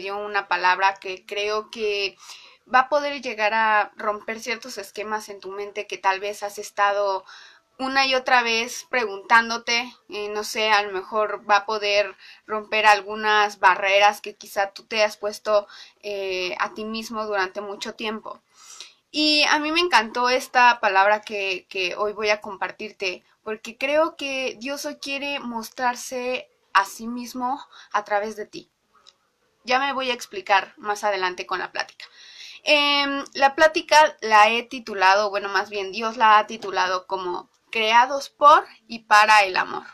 dio una palabra que creo que va a poder llegar a romper ciertos esquemas en tu mente que tal vez has estado una y otra vez preguntándote, eh, no sé, a lo mejor va a poder romper algunas barreras que quizá tú te has puesto eh, a ti mismo durante mucho tiempo. Y a mí me encantó esta palabra que, que hoy voy a compartirte, porque creo que Dios hoy quiere mostrarse a sí mismo a través de ti. Ya me voy a explicar más adelante con la plática. Em, la plática la he titulado, bueno, más bien Dios la ha titulado como Creados por y para el amor.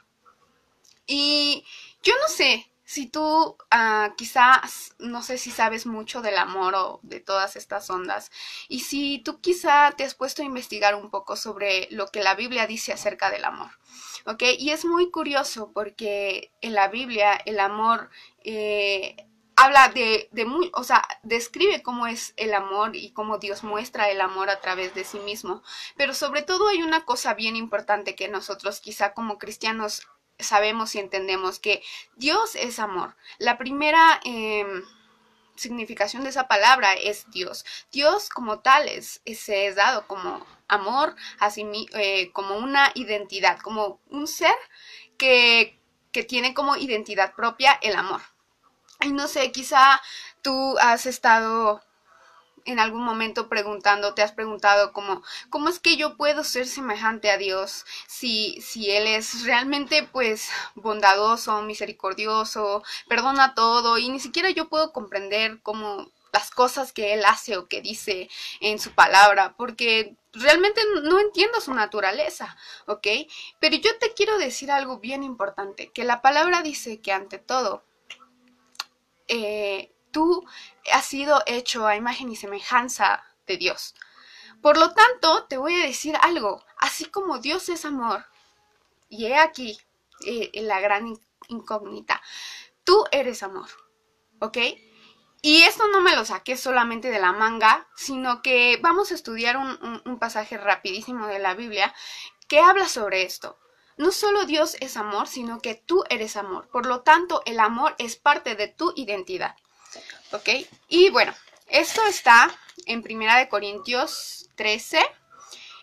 Y yo no sé si tú ah, quizás, no sé si sabes mucho del amor o de todas estas ondas, y si tú quizá te has puesto a investigar un poco sobre lo que la Biblia dice acerca del amor. ¿Ok? Y es muy curioso porque en la Biblia el amor eh, habla de, de muy, o sea, describe cómo es el amor y cómo Dios muestra el amor a través de sí mismo. Pero sobre todo hay una cosa bien importante que nosotros quizá como cristianos sabemos y entendemos que Dios es amor. La primera em, significación de esa palabra es Dios. Dios como tal es, se es dado como amor, así, eh, como una identidad, como un ser que, que tiene como identidad propia el amor. Y no sé, quizá tú has estado en algún momento preguntando, te has preguntado como, ¿cómo es que yo puedo ser semejante a Dios si, si Él es realmente pues bondadoso, misericordioso, perdona todo y ni siquiera yo puedo comprender cómo las cosas que Él hace o que dice en su palabra, porque realmente no entiendo su naturaleza, ¿ok? Pero yo te quiero decir algo bien importante, que la palabra dice que ante todo, eh, tú has sido hecho a imagen y semejanza de Dios. Por lo tanto, te voy a decir algo, así como Dios es amor, y he aquí eh, la gran incógnita, tú eres amor, ¿ok? Y esto no me lo saqué solamente de la manga, sino que vamos a estudiar un pasaje rapidísimo de la Biblia que habla sobre esto. No solo Dios es amor, sino que tú eres amor. Por lo tanto, el amor es parte de tu identidad. ¿Ok? Y bueno, esto está en Primera de Corintios 13,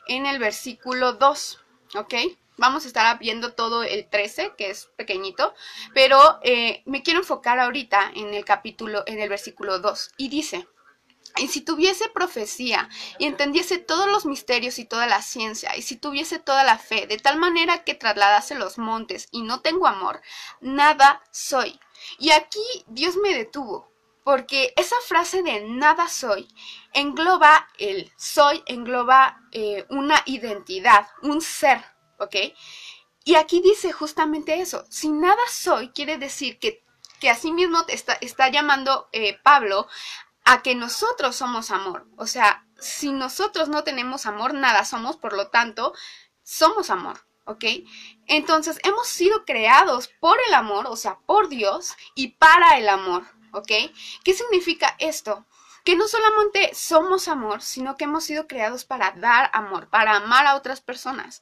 en el versículo 2. ¿Ok? Vamos a estar viendo todo el 13, que es pequeñito, pero eh, me quiero enfocar ahorita en el capítulo, en el versículo 2. Y dice, y si tuviese profecía y entendiese todos los misterios y toda la ciencia, y si tuviese toda la fe, de tal manera que trasladase los montes y no tengo amor, nada soy. Y aquí Dios me detuvo, porque esa frase de nada soy engloba el soy, engloba eh, una identidad, un ser, ¿ok? Y aquí dice justamente eso, si nada soy, quiere decir que que así mismo está, está llamando eh, Pablo a que nosotros somos amor. O sea, si nosotros no tenemos amor, nada somos, por lo tanto, somos amor. ¿Ok? Entonces, hemos sido creados por el amor, o sea, por Dios y para el amor. ¿Ok? ¿Qué significa esto? Que no solamente somos amor, sino que hemos sido creados para dar amor, para amar a otras personas.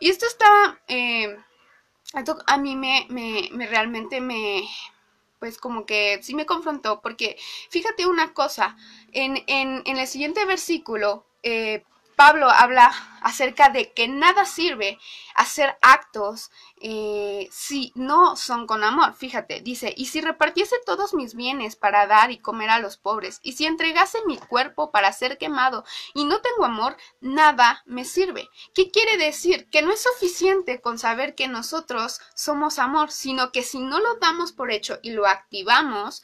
Y esto está, eh, a mí me, me, me realmente me, pues como que sí me confrontó, porque fíjate una cosa, en, en, en el siguiente versículo, eh, Pablo habla acerca de que nada sirve hacer actos eh, si no son con amor. Fíjate, dice, y si repartiese todos mis bienes para dar y comer a los pobres, y si entregase mi cuerpo para ser quemado y no tengo amor, nada me sirve. ¿Qué quiere decir? Que no es suficiente con saber que nosotros somos amor, sino que si no lo damos por hecho y lo activamos,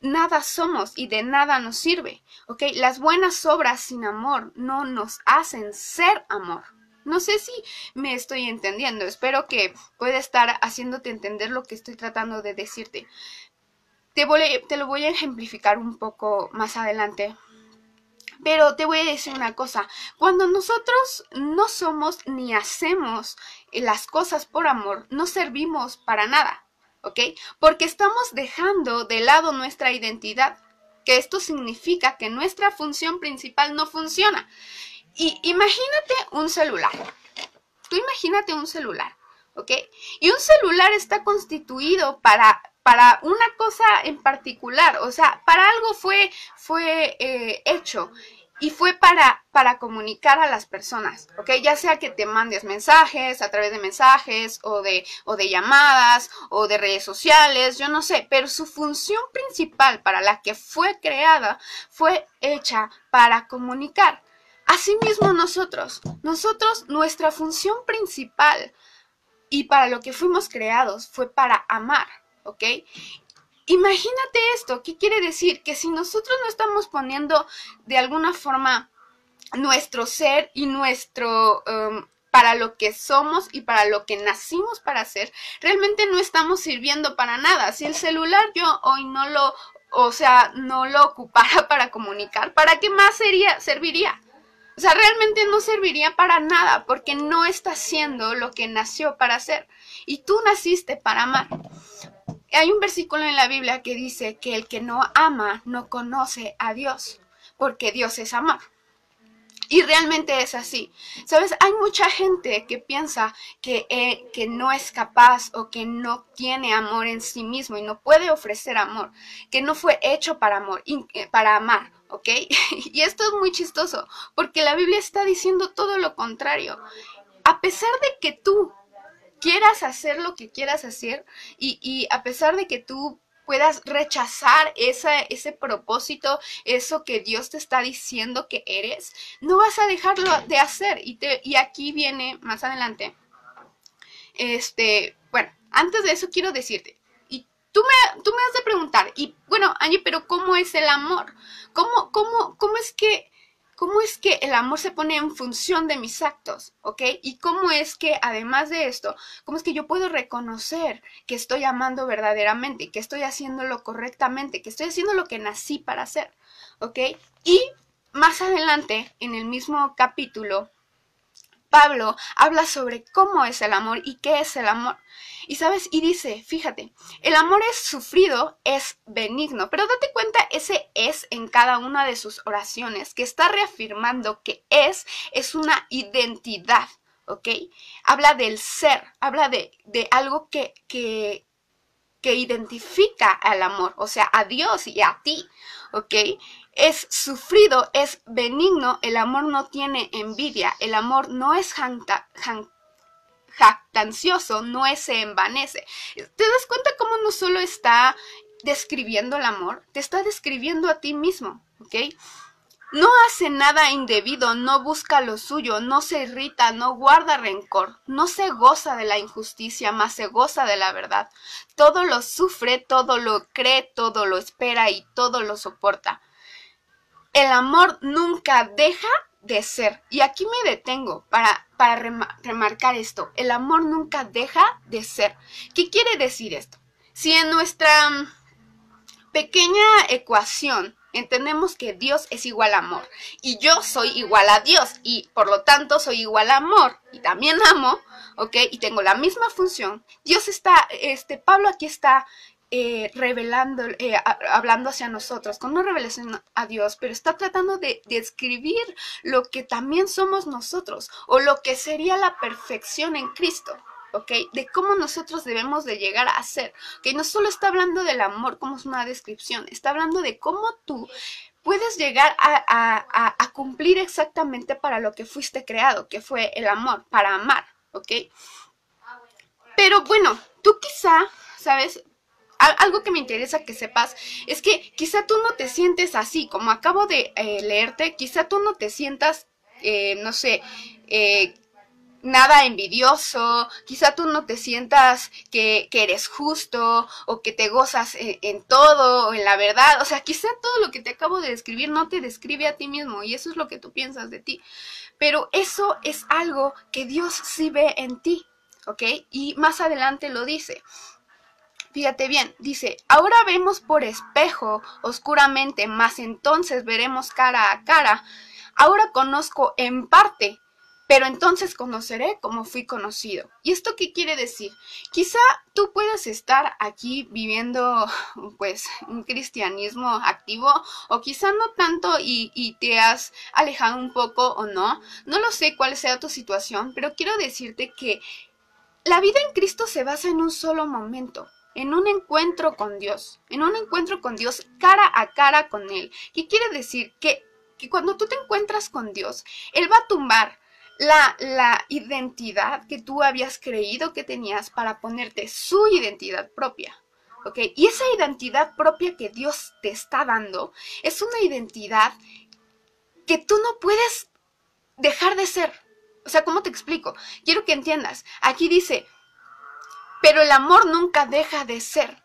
nada somos y de nada nos sirve. ¿Ok? Las buenas obras sin amor no nos hacen ser amor. No sé si me estoy entendiendo. Espero que pueda estar haciéndote entender lo que estoy tratando de decirte. Te, te lo voy a ejemplificar un poco más adelante. Pero te voy a decir una cosa, cuando nosotros no somos ni hacemos las cosas por amor, no servimos para nada. ¿Ok? Porque estamos dejando de lado nuestra identidad, que esto significa que nuestra función principal no funciona. Y imagínate un celular. Tú imagínate un celular, ¿ok? Y un celular está constituido para para una cosa en particular, o sea, para algo fue, fue eh, hecho y fue para, para comunicar a las personas, ¿ok? Ya sea que te mandes mensajes a través de mensajes o de, o de llamadas o de redes sociales, yo no sé, pero su función principal para la que fue creada fue hecha para comunicar. Asimismo nosotros, nosotros, nuestra función principal y para lo que fuimos creados fue para amar, ¿ok? Imagínate esto, ¿qué quiere decir? Que si nosotros no estamos poniendo de alguna forma nuestro ser y nuestro... Um, para lo que somos y para lo que nacimos para hacer, realmente no estamos sirviendo para nada. Si el celular yo hoy no lo, o sea, no lo ocupara para comunicar, ¿para qué más sería, serviría? O sea, realmente no serviría para nada porque no está haciendo lo que nació para hacer. Y tú naciste para amar. Hay un versículo en la Biblia que dice que el que no ama no conoce a Dios, porque Dios es amor. Y realmente es así. Sabes, hay mucha gente que piensa que, eh, que no es capaz o que no tiene amor en sí mismo y no puede ofrecer amor, que no fue hecho para amor, eh, para amar, ¿ok? y esto es muy chistoso, porque la Biblia está diciendo todo lo contrario. A pesar de que tú quieras hacer lo que quieras hacer y, y a pesar de que tú puedas rechazar esa, ese propósito, eso que Dios te está diciendo que eres, no vas a dejarlo de hacer. Y, te, y aquí viene más adelante. Este, bueno, antes de eso quiero decirte, y tú me, tú me has de preguntar, y bueno, Angie, pero ¿cómo es el amor? ¿Cómo, cómo, cómo es que cómo es que el amor se pone en función de mis actos, ¿ok? Y cómo es que, además de esto, cómo es que yo puedo reconocer que estoy amando verdaderamente, que estoy haciéndolo correctamente, que estoy haciendo lo que nací para hacer, ¿ok? Y más adelante, en el mismo capítulo, Pablo habla sobre cómo es el amor y qué es el amor. Y sabes, y dice, fíjate, el amor es sufrido, es benigno, pero date cuenta ese es en cada una de sus oraciones, que está reafirmando que es, es una identidad, ¿ok? Habla del ser, habla de, de algo que, que, que identifica al amor, o sea, a Dios y a ti, ¿ok? Es sufrido, es benigno, el amor no tiene envidia, el amor no es jactancioso, no es, se envanece. ¿Te das cuenta cómo no solo está describiendo el amor, te está describiendo a ti mismo, ¿ok? No hace nada indebido, no busca lo suyo, no se irrita, no guarda rencor, no se goza de la injusticia, más se goza de la verdad. Todo lo sufre, todo lo cree, todo lo espera y todo lo soporta. El amor nunca deja de ser. Y aquí me detengo para, para remarcar esto. El amor nunca deja de ser. ¿Qué quiere decir esto? Si en nuestra mm, pequeña ecuación entendemos que Dios es igual a amor y yo soy igual a Dios y por lo tanto soy igual a amor y también amo, ¿ok? Y tengo la misma función. Dios está, este, Pablo aquí está eh, revelando, eh, hablando hacia nosotros, con una revelación a Dios, pero está tratando de describir lo que también somos nosotros o lo que sería la perfección en Cristo. ¿Ok? De cómo nosotros debemos de llegar a ser, que no solo está hablando del amor como es una descripción, está hablando de cómo tú puedes llegar a, cumplir exactamente para lo que fuiste creado, que fue el amor, para amar, ¿ok? Pero bueno, tú quizá, ¿sabes? algo que me interesa que sepas es que quizá tú no te sientes así, como acabo de eh, leerte, quizá tú no te sientas, eh, no sé, eh, nada envidioso, quizá tú no te sientas que, que eres justo o que te gozas en, todo o en la verdad, o sea, quizá todo lo que te acabo de describir no te describe a ti mismo y eso es lo que tú piensas de ti, pero eso es algo que Dios sí ve en ti, ¿ok? Y más adelante lo dice. Fíjate bien, dice, ahora vemos por espejo oscuramente, mas entonces veremos cara a cara. Ahora conozco en parte, pero entonces conoceré como fui conocido. ¿Y esto qué quiere decir? Quizá tú puedas estar aquí viviendo pues un cristianismo activo o quizá no tanto y, y, te has alejado un poco o no. No lo sé cuál sea tu situación, pero quiero decirte que la vida en Cristo se basa en un solo momento. en un encuentro con Dios, en un encuentro con Dios cara a cara con Él. ¿Qué quiere decir? Que, que cuando tú te encuentras con Dios, Él va a tumbar la, la identidad que tú habías creído que tenías para ponerte su identidad propia. ¿Ok? Y esa identidad propia que Dios te está dando es una identidad que tú no puedes dejar de ser. O sea, ¿cómo te explico? Quiero que entiendas. Aquí dice, pero el amor nunca deja de ser.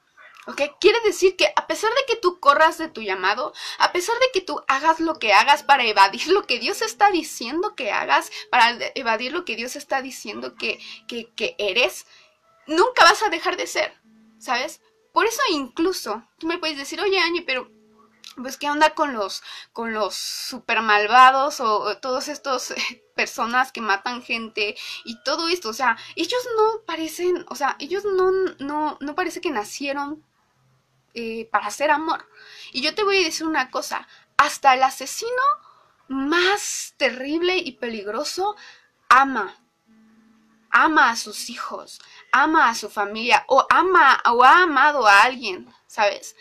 ¿Ok? Quiere decir que a pesar de que tú corras de tu llamado, a pesar de que tú hagas lo que hagas para evadir lo que Dios está diciendo que hagas, para evadir lo que Dios está diciendo que, que, que eres, nunca vas a dejar de ser, ¿sabes? Por eso incluso tú me puedes decir, oye Angie, pero pues qué onda con los con los super malvados o, todos estos eh, personas que matan gente y todo esto, o sea, ellos no parecen, o sea, ellos no no no parece que nacieron eh, para hacer amor. Y yo te voy a decir una cosa, hasta el asesino más terrible y peligroso ama ama a sus hijos, ama a su familia o ama o ha amado a alguien, ¿sabes?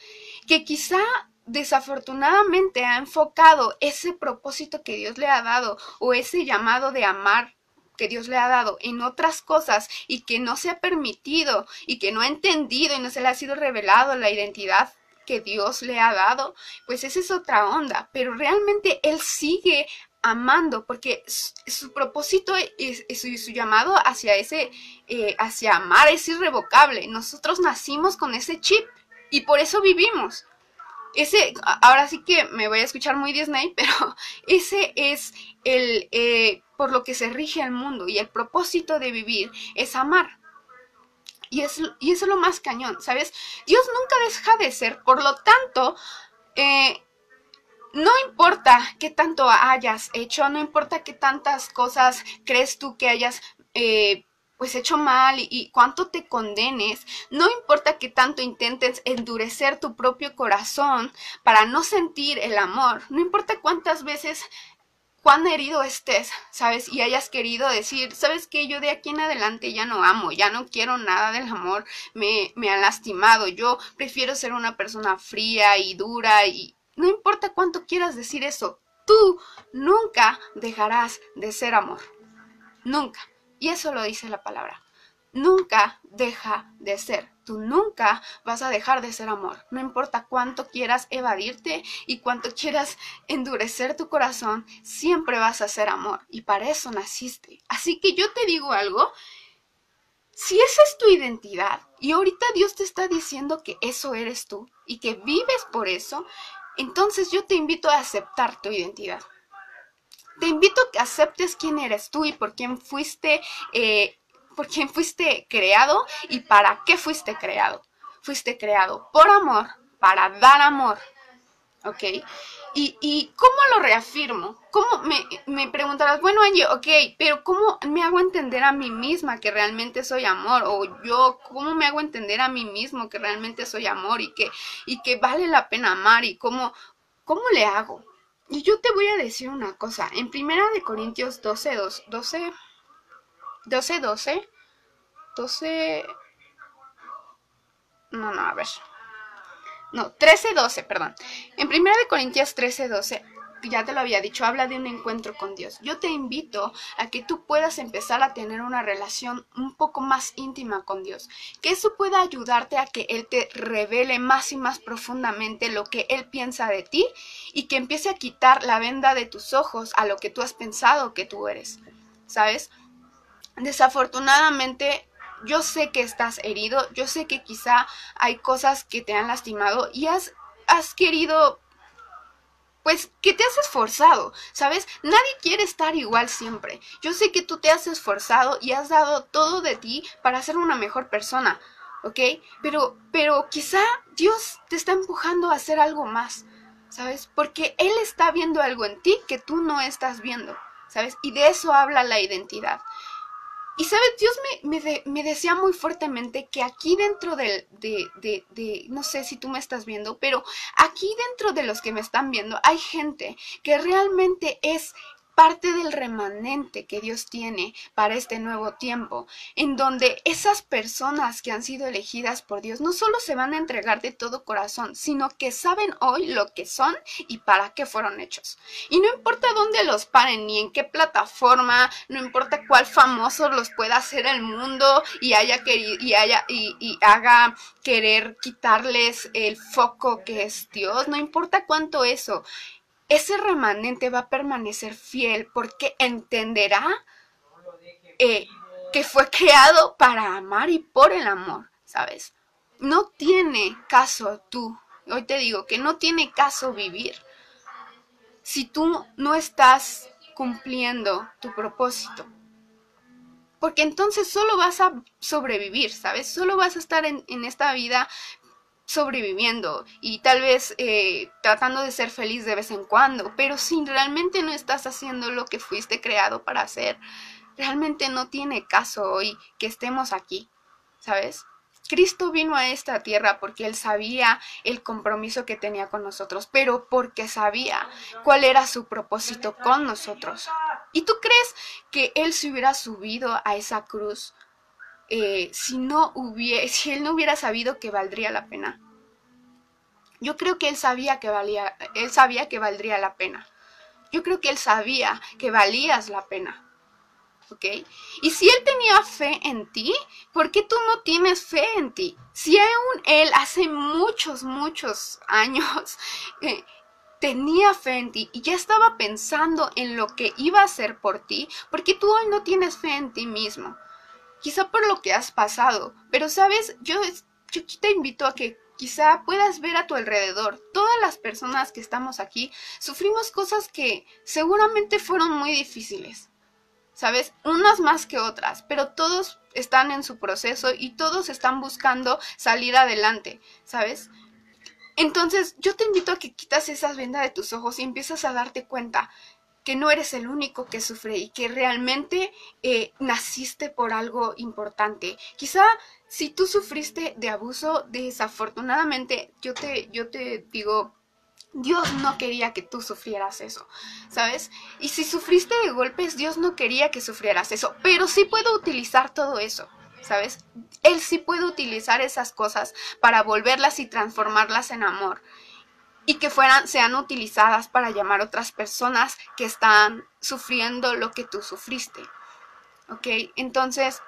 Que quizá desafortunadamente ha enfocado ese propósito que Dios le ha dado o ese llamado de amar que Dios le ha dado en otras cosas y que no se ha permitido y que no ha entendido y no se le ha sido revelado la identidad que Dios le ha dado, pues esa es otra onda, pero realmente Él sigue amando porque su, propósito y su, llamado hacia ese, eh, hacia amar es irrevocable. Nosotros nacimos con ese chip y por eso vivimos ese, ahora sí que me voy a escuchar muy Disney, pero ese es el, eh, por lo que se rige el mundo y el propósito de vivir es amar. Y, es, y es lo más cañón, ¿sabes? Dios nunca deja de ser, por lo tanto, eh, no importa qué tanto hayas hecho, no importa qué tantas cosas crees tú que hayas eh, pues hecho mal y, cuánto te condenes, no importa que tanto intentes endurecer tu propio corazón para no sentir el amor, no importa cuántas veces cuán herido estés, ¿sabes? Y hayas querido decir, ¿sabes qué? Yo de aquí en adelante ya no amo, ya no quiero nada del amor, me, me ha lastimado, yo prefiero ser una persona fría y dura y no importa cuánto quieras decir eso, tú nunca dejarás de ser amor, nunca. Y eso lo dice la palabra. Nunca deja de ser. Tú nunca vas a dejar de ser amor. No importa cuánto quieras evadirte y cuánto quieras endurecer tu corazón, siempre vas a ser amor. Y para eso naciste. Así que yo te digo algo. Si esa es tu identidad y ahorita Dios te está diciendo que eso eres tú y que vives por eso, entonces yo te invito a aceptar tu identidad te invito a que aceptes quién eres tú y por quién fuiste, eh, por quién fuiste creado y para qué fuiste creado. Fuiste creado por amor, para dar amor. ¿Ok? ¿Y, y cómo lo reafirmo? ¿Cómo me, me, preguntarás, bueno, Angie, ok, pero ¿cómo me hago entender a mí misma que realmente soy amor? O yo, ¿cómo me hago entender a mí mismo que realmente soy amor y que, y que vale la pena amar? ¿Y cómo, cómo le hago? Y yo te voy a decir una cosa. En Primera de Corintios 12, 12, 12, 12, 12, 12, no, no, a ver. No, 13, 12, perdón. En Primera de Corintios 13, 12 ya te lo había dicho, habla de un encuentro con Dios. Yo te invito a que tú puedas empezar a tener una relación un poco más íntima con Dios, que eso pueda ayudarte a que Él te revele más y más profundamente lo que Él piensa de ti y que empiece a quitar la venda de tus ojos a lo que tú has pensado que tú eres, ¿sabes? Desafortunadamente yo sé que estás herido, yo sé que quizá hay cosas que te han lastimado y has, has querido pues que te has esforzado, ¿sabes? Nadie quiere estar igual siempre. Yo sé que tú te has esforzado y has dado todo de ti para ser una mejor persona, ¿ok? Pero, pero quizá Dios te está empujando a hacer algo más, ¿sabes? Porque Él está viendo algo en ti que tú no estás viendo, ¿sabes? Y de eso habla la identidad. Y sabes, Dios me, me, decía muy fuertemente que aquí dentro de, de, de, no sé si tú me estás viendo, pero aquí dentro de los que me están viendo hay gente que realmente es parte del remanente que Dios tiene para este nuevo tiempo, en donde esas personas que han sido elegidas por Dios no solo se van a entregar de todo corazón, sino que saben hoy lo que son y para qué fueron hechos. Y no importa dónde los paren, ni en qué plataforma, no importa cuál famoso los pueda hacer el mundo y haya querido, y haya, y, y haga querer quitarles el foco que es Dios, no importa cuánto eso ese remanente va a permanecer fiel porque entenderá eh, que fue creado para amar y por el amor, ¿sabes? No tiene caso tú, hoy te digo que no tiene caso vivir si tú no estás cumpliendo tu propósito. Porque entonces solo vas a sobrevivir, ¿sabes? Solo vas a estar en, en esta vida sobreviviendo y tal vez eh, tratando de ser feliz de vez en cuando, pero si realmente no estás haciendo lo que fuiste creado para hacer, realmente no tiene caso hoy que estemos aquí, ¿sabes? Cristo vino a esta tierra porque él sabía el compromiso que tenía con nosotros, pero porque sabía cuál era su propósito con nosotros. ¿Y tú crees que él se hubiera subido a esa cruz eh, si no hubiera, si él no hubiera sabido que valdría la pena. Yo creo que él sabía que valía, él sabía que valdría la pena. Yo creo que él sabía que valías la pena. ¿Ok? Y si él tenía fe en ti, ¿por qué tú no tienes fe en ti? Si aún él hace muchos, muchos años eh, tenía fe en ti y ya estaba pensando en lo que iba a hacer por ti, ¿por qué tú hoy no tienes fe en ti mismo? Quizá por lo que has pasado, pero sabes, yo, te invito a que quizá puedas ver a tu alrededor. Todas las personas que estamos aquí sufrimos cosas que seguramente fueron muy difíciles, ¿sabes? Unas más que otras, pero todos están en su proceso y todos están buscando salir adelante, ¿sabes? Entonces yo te invito a que quitas esas vendas de tus ojos y empiezas a darte cuenta que no eres el único que sufre y que realmente eh, naciste por algo importante. Quizá si tú sufriste de abuso, desafortunadamente, yo te, yo te digo, Dios no quería que tú sufrieras eso, ¿sabes? Y si sufriste de golpes, Dios no quería que sufrieras eso, pero sí puedo utilizar todo eso. ¿Sabes? Él sí puede utilizar esas cosas para volverlas y transformarlas en amor y que fueran, sean utilizadas para llamar a otras personas que están sufriendo lo que tú sufriste. ¿Ok? Entonces,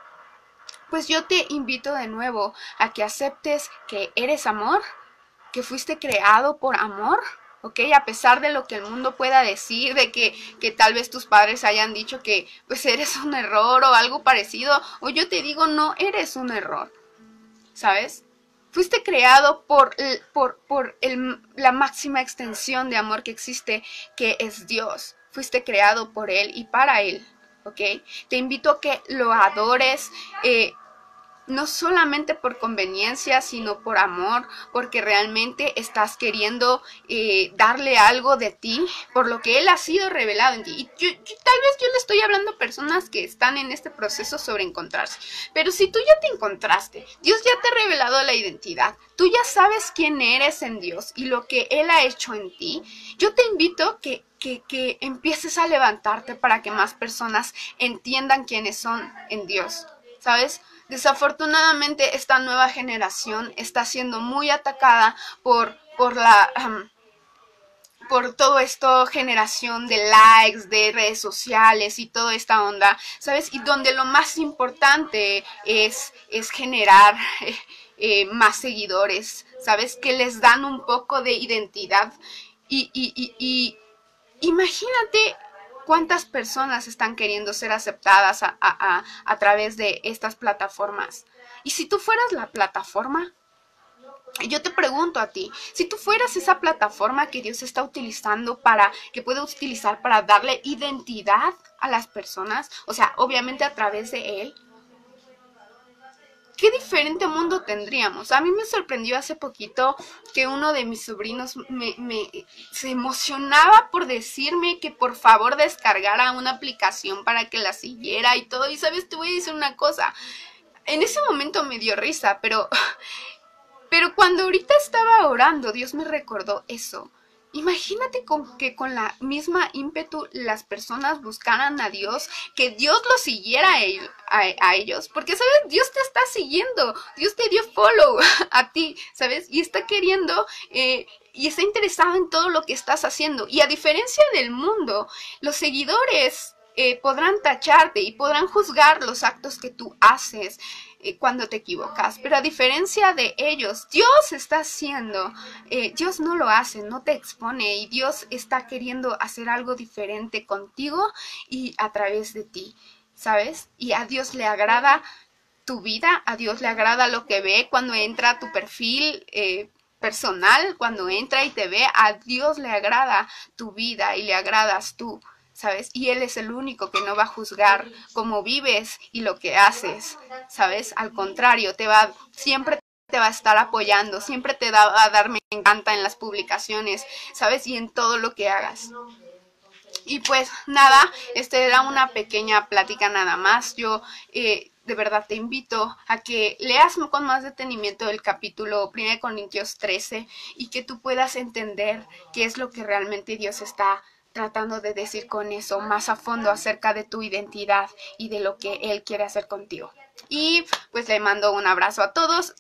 pues yo te invito de nuevo a que aceptes que eres amor, que fuiste creado por amor, ¿ok? A pesar de lo que el mundo pueda decir, de que, que, tal vez tus padres hayan dicho que pues eres un error o algo parecido, o yo te digo, no eres un error, ¿sabes? Fuiste creado por, por, por la máxima extensión de amor que existe, que es Dios. Fuiste creado por Él y para Él. ¿Ok? Te invito a que lo adores, eh, no solamente por conveniencia, sino por amor, porque realmente estás queriendo eh, darle algo de ti, por lo que Él ha sido revelado en ti. Y tal vez yo le estoy hablando a personas que están en este proceso sobre encontrarse, pero si tú ya te encontraste, Dios ya te ha revelado la identidad, tú ya sabes quién eres en Dios y lo que Él ha hecho en ti, yo te invito que que, que, empieces a levantarte para que más personas entiendan quiénes son en Dios. ¿Sabes? Desafortunadamente esta nueva generación está siendo muy atacada por, por la... por todo esto, generación de likes, de redes sociales y toda esta onda, ¿sabes? Y donde lo más importante es, es generar eh, eh, más seguidores, ¿sabes? Que les dan un poco de identidad. Y, imagínate ¿Cuántas personas están queriendo ser aceptadas a, a, través de estas plataformas? Y si tú fueras la plataforma, yo te pregunto a ti, si tú fueras esa plataforma que Dios está utilizando para, que puede utilizar para darle identidad a las personas, o sea, obviamente a través de Él, qué diferente mundo tendríamos. A mí me sorprendió hace poquito que uno de mis sobrinos me, se emocionaba por decirme que por favor descargara una aplicación para que la siguiera y todo. Y sabes, te voy a decir una cosa. En ese momento me dio risa, pero, pero cuando ahorita estaba orando, Dios me recordó eso Imagínate con que con la misma ímpetu las personas buscaran a Dios, que Dios los siguiera a, ellos, porque sabes, Dios te está siguiendo, Dios te dio follow a ti, sabes, y está queriendo eh, y está interesado en todo lo que estás haciendo. Y a diferencia del mundo, los seguidores eh, podrán tacharte y podrán juzgar los actos que tú haces eh, cuando te equivocas. Pero a diferencia de ellos, Dios está haciendo, eh, Dios no lo hace, no te expone y Dios está queriendo hacer algo diferente contigo y a través de ti, ¿sabes? Y a Dios le agrada tu vida, a Dios le agrada lo que ve cuando entra a tu perfil. personal, cuando entra y te ve, a Dios le agrada tu vida y le agradas tú. ¿Sabes? Y Él es el único que no va a juzgar cómo vives y lo que haces, ¿sabes? Al contrario, te va, siempre te va a estar apoyando, siempre te va a dar me encanta en las publicaciones, ¿sabes? Y en todo lo que hagas. Y pues nada, este era una pequeña plática nada más. Yo eh, de verdad te invito a que leas con más detenimiento el capítulo 1 Corintios 13 y que tú puedas entender qué es lo que realmente Dios está tratando de decir con eso más a fondo acerca de tu identidad y de lo que Él quiere hacer contigo. Y pues le mando un abrazo a todos